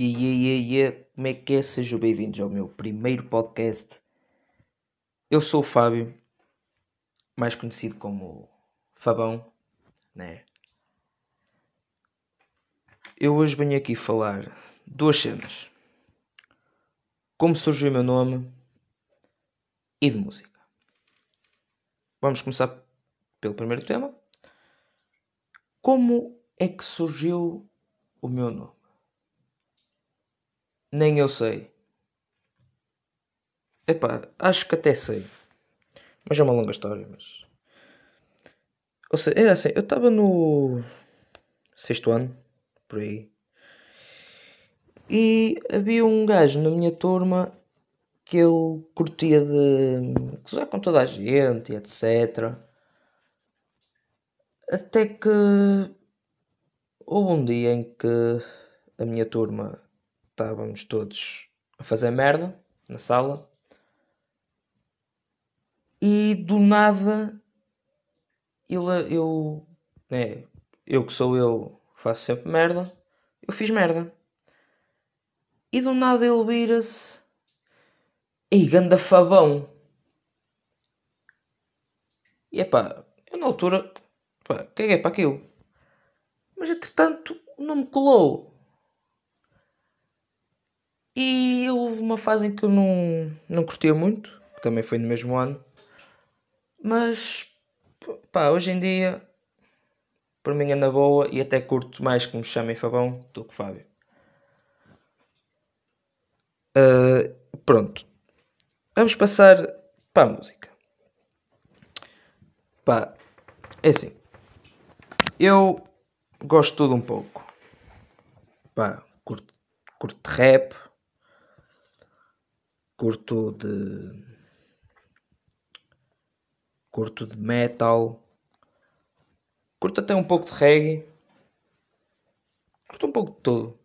Aí, e aí, como é que é? Sejam bem-vindos ao meu primeiro podcast. Eu sou o Fábio, mais conhecido como Fabão, né? Eu hoje venho aqui falar duas cenas. Como surgiu o meu nome e de música. Vamos começar pelo primeiro tema. Como é que surgiu o meu nome? Nem eu sei. Epá, acho que até sei. Mas é uma longa história, mas... Ou seja, era assim, eu estava no sexto ano, por aí. E havia um gajo na minha turma que ele curtia de gozar com toda a gente, etc. Até que houve um dia em que a minha turma estávamos todos a fazer merda na sala e do nada eu, eu, né, eu que sou eu faço sempre merda, eu fiz merda. E do nada ele vira-se e ganda fabão. E epá, eu na altura pá, caguei para aquilo. Mas entretanto não me colou. E uma fase em que eu não, não curtia muito, que também foi no mesmo ano. Mas pá, hoje em dia para mim é na boa e até curto mais que me chamem Fabão do que Fábio. Uh, pronto. Vamos passar para a música. Pá, é assim. Eu gosto tudo um pouco. Pá, curto, curto rap. Curto de. Curto de metal. Curto até um pouco de reggae. Curto um pouco de tudo.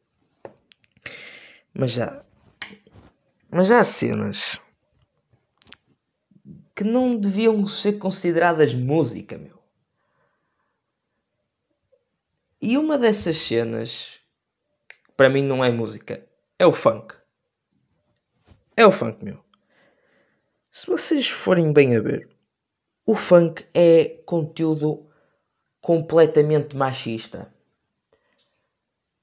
Mas já. Mas já há cenas que não deviam ser consideradas música, meu. E uma dessas cenas, que para mim não é música, é o funk. É o funk, meu. Se vocês forem bem a ver, o funk é conteúdo completamente machista.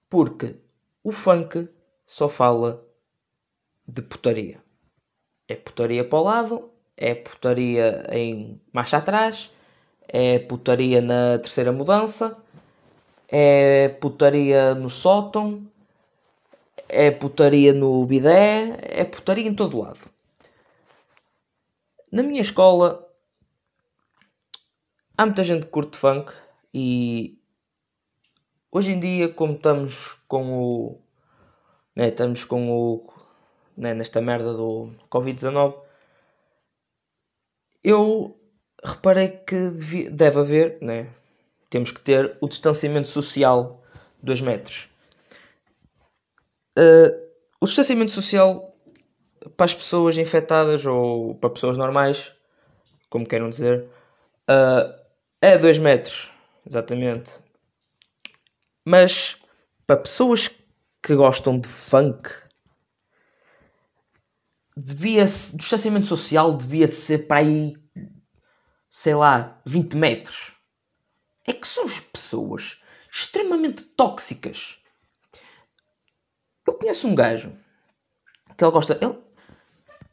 Porque o funk só fala de putaria. É putaria para o lado, é putaria em marcha atrás, é putaria na terceira mudança, é putaria no sótão, é putaria no bidé, é putaria em todo lado. Na minha escola há muita gente que curte funk e hoje em dia como estamos com o né, estamos com o né, nesta merda do Covid-19 eu reparei que deve haver, né? temos que ter o distanciamento social 2 metros. Uh, o distanciamento social para as pessoas infectadas ou para pessoas normais, como queiram dizer, uh, é 2 metros, exatamente. Mas para pessoas que gostam de funk, devia o distanciamento social devia de ser para aí, sei lá, 20 metros. É que são pessoas extremamente tóxicas. Eu conheço um gajo que ele gosta. Ele,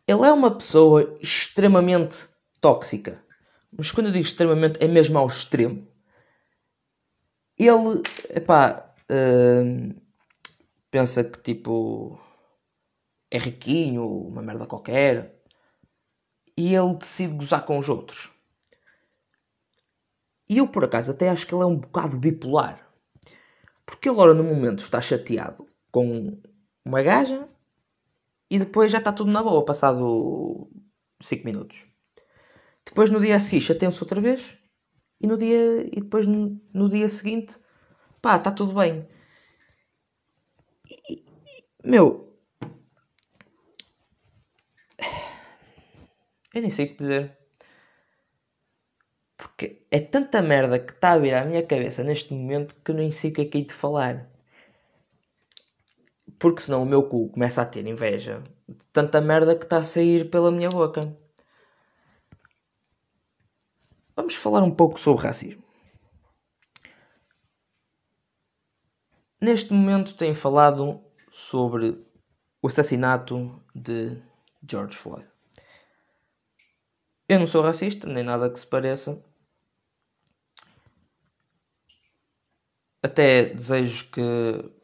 ele é uma pessoa extremamente tóxica. Mas quando eu digo extremamente, é mesmo ao extremo. Ele, epá, uh, pensa que tipo é riquinho, uma merda qualquer, e ele decide gozar com os outros. E eu, por acaso, até acho que ele é um bocado bipolar. Porque ele, ora, no momento, está chateado com uma gaja e depois já está tudo na boa, passado 5 minutos. Depois, no dia a seguir, chateia-se outra vez e, no dia, e depois, no, no dia seguinte, pá, está tudo bem. Meu, Eu nem sei o que dizer. Porque é tanta merda que está a vir à minha cabeça neste momento que eu nem sei o que é que hei de falar. Porque senão o meu cu começa a ter inveja de tanta merda que está a sair pela minha boca. Vamos falar um pouco sobre racismo. Neste momento tem falado sobre o assassinato de George Floyd. Eu não sou racista, nem nada que se pareça. Até desejo que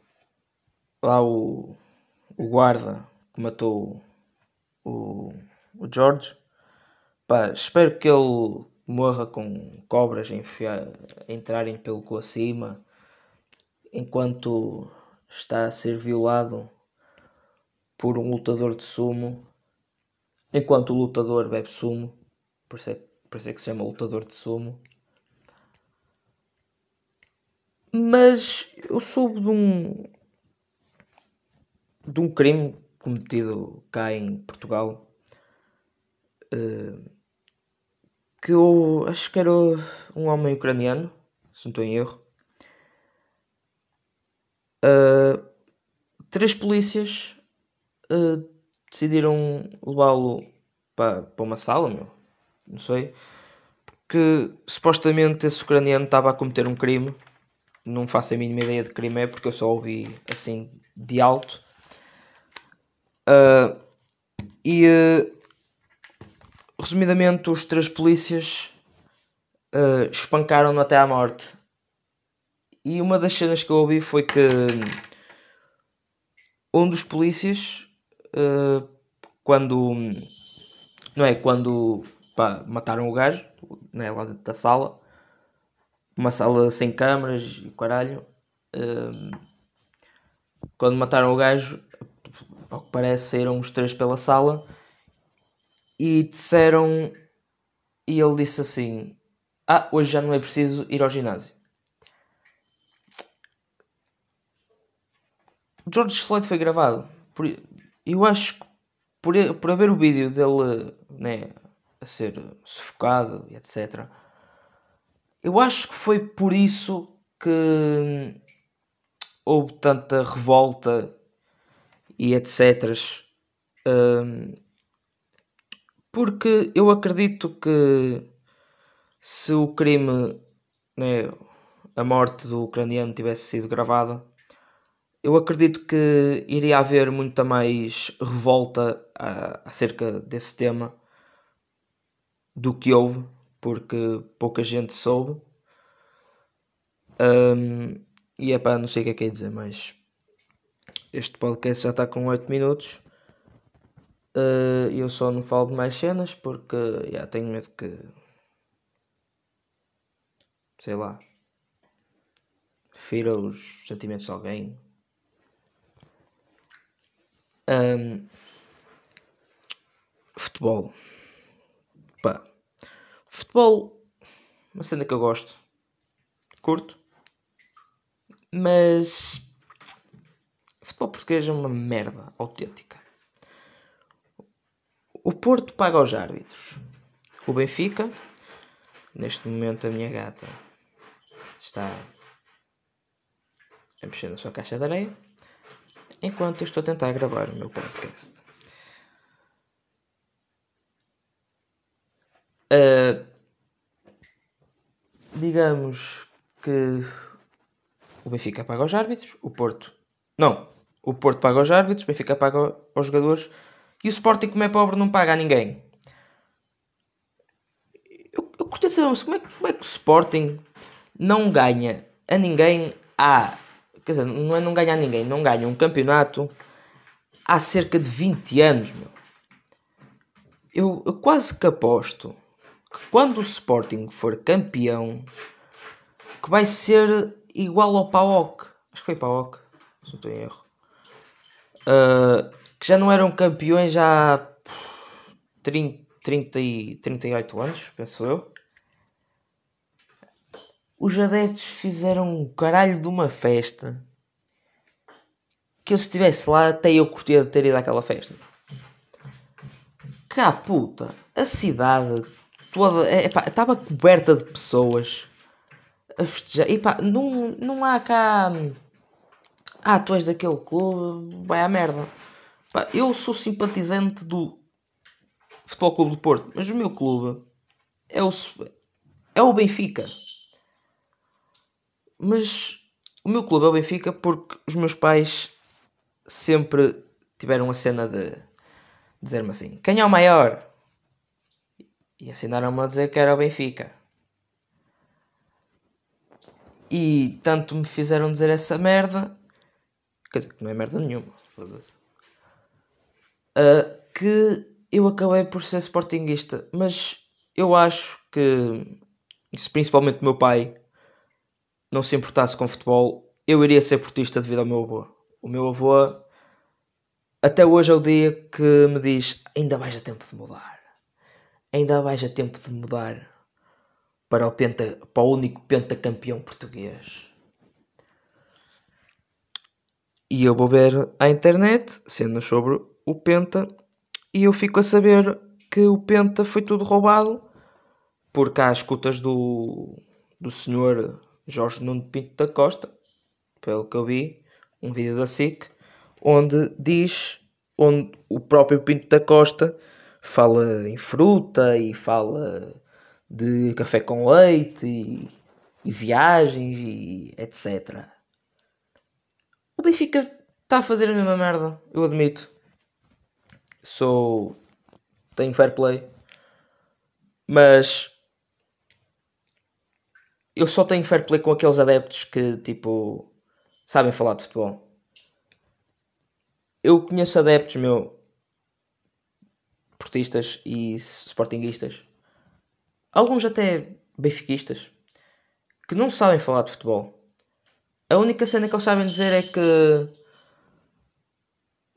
lá o, o guarda que matou o, o George, pá, espero que ele morra com cobras entrarem pelo cu acima enquanto está a ser violado por um lutador de sumo, enquanto o lutador bebe sumo, por isso é, por isso é que se chama lutador de sumo. Mas eu soube de um de um crime cometido cá em Portugal uh, que eu acho que era um homem ucraniano, se não estou em erro. Uh, três polícias uh, decidiram levá-lo para, para uma sala, meu. Não sei. Porque supostamente esse ucraniano estava a cometer um crime. Não faço a mínima ideia de crime é porque eu só ouvi assim de alto. Uh, e resumidamente, os três polícias uh, espancaram-no até à morte. E uma das cenas que eu ouvi foi que um dos polícias, uh, quando não é quando pá, mataram o gajo, né, lá dentro da sala, uma sala sem câmaras e caralho. Uh, quando mataram o gajo, ao que parece, saíram os três pela sala e disseram. E ele disse assim: Ah, hoje já não é preciso ir ao ginásio. George Floyd foi gravado. Por, eu acho que por, por haver o vídeo dele né, a ser sufocado e etc. Eu acho que foi por isso que houve tanta revolta e etc. Um, porque eu acredito que se o crime, né, a morte do ucraniano tivesse sido gravada, eu acredito que iria haver muita mais revolta acerca desse tema do que houve, porque pouca gente soube. Um, e é pá, não sei o que é que é dizer, mas este podcast já está com 8 minutos. Uh, eu só não falo de mais cenas porque já tenho medo que sei lá fira os sentimentos de alguém um, futebol. Pá. Futebol, uma cena que eu gosto. Curto. Mas. Futebol português é uma merda autêntica. O Porto paga aos árbitros. O Benfica, neste momento a minha gata está a mexer na sua caixa de areia enquanto eu estou a tentar gravar o meu podcast. Uh, digamos que o Benfica paga aos árbitros, o Porto. Não, o Porto paga aos árbitros, o Benfica paga aos jogadores e o Sporting, como é pobre, não paga a ninguém. Eu, eu curto saber como é, como é que o Sporting não ganha a ninguém há Quer dizer, não é não ganhar ninguém, não ganha um campeonato há cerca de 20 anos, meu. Eu, eu quase que aposto que quando o Sporting for campeão, que vai ser igual ao PAOK. Acho que foi PAOK, se não estou em erro. Uh, que já não eram campeões há 30, 30 e 38 anos, penso eu os adeptos fizeram um caralho de uma festa que eu se estivesse lá até eu curtia de ter ido àquela festa. Cá puta, a cidade toda estava coberta de pessoas a festejar. E pá, não, não há cá Ah, tu és daquele clube, vai à merda. Pá, eu sou simpatizante do Futebol Clube do Porto, mas o meu clube é o, é o Benfica. Mas o meu clube é o Benfica porque os meus pais sempre tiveram a cena de dizer-me assim: quem é o maior? E ensinaram-me a dizer que era o Benfica. E tanto me fizeram dizer essa merda, quer dizer, que não é merda nenhuma, uh, que eu acabei por ser sportinguista. Mas eu acho que, se principalmente meu pai não se importasse com futebol, eu iria ser portista devido ao meu avô. O meu avô, até hoje é o dia que me diz: ainda vais a tempo de mudar. Ainda vais a tempo de mudar para o, penta, para o único pentacampeão português. E eu vou ver à internet cenas sobre o Penta e eu fico a saber que o Penta foi tudo roubado porque há escutas do, do senhor Jorge Nuno Pinto da Costa, pelo que eu vi, um vídeo da SIC, onde diz, onde o próprio Pinto da Costa fala em fruta e fala de café com leite e, e viagens e etc. O Benfica está a fazer a mesma merda, eu admito. Sou. tenho fair play. Mas. Eu só tenho fair play com aqueles adeptos que, tipo. sabem falar de futebol. Eu conheço adeptos, meu. portistas e sportinguistas alguns até benfiquistas, que não sabem falar de futebol. A única cena que eles sabem dizer é que.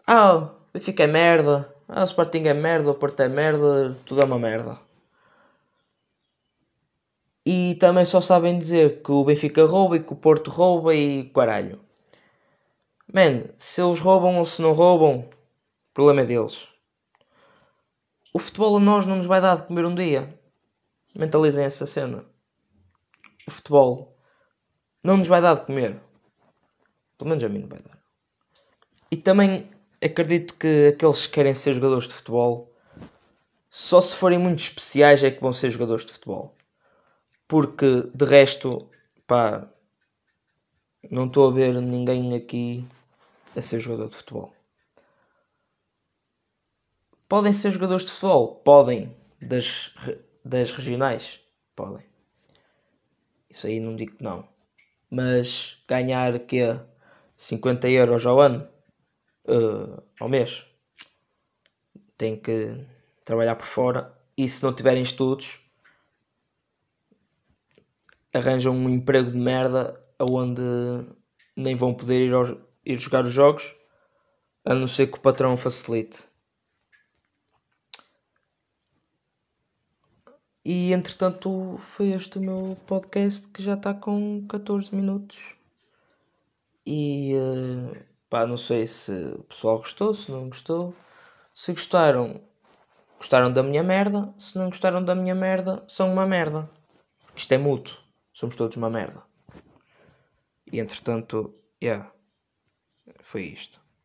Ah, o Benfica é merda. Ah, o Sporting é merda, o Porto é merda, tudo é uma merda. E também só sabem dizer que o Benfica rouba e que o Porto rouba e caralho. Man, se eles roubam ou se não roubam, o problema é deles. O futebol a nós não nos vai dar de comer um dia mentalizem essa cena. O futebol não nos vai dar de comer. Pelo menos a mim não vai dar. E também acredito que aqueles que querem ser jogadores de futebol só se forem muito especiais é que vão ser jogadores de futebol. Porque de resto, pá, não estou a ver ninguém aqui a ser jogador de futebol. Podem ser jogadores de futebol? Podem. Das das regionais? Podem. Isso aí não digo que não. Mas ganhar que 50 euros ao ano, uh, ao mês, tem que trabalhar por fora. E se não tiverem estudos, arranjam um emprego de merda onde nem vão poder ir, aos, ir jogar os jogos, a não ser que o patrão facilite. E entretanto foi este o meu podcast que já está com 14 minutos. E uh, pá, não sei se o pessoal gostou, se não gostou. Se gostaram, gostaram da minha merda. Se não gostaram da minha merda, são uma merda. Isto é mútuo. Somos todos uma merda. E entretanto, yeah, foi isto.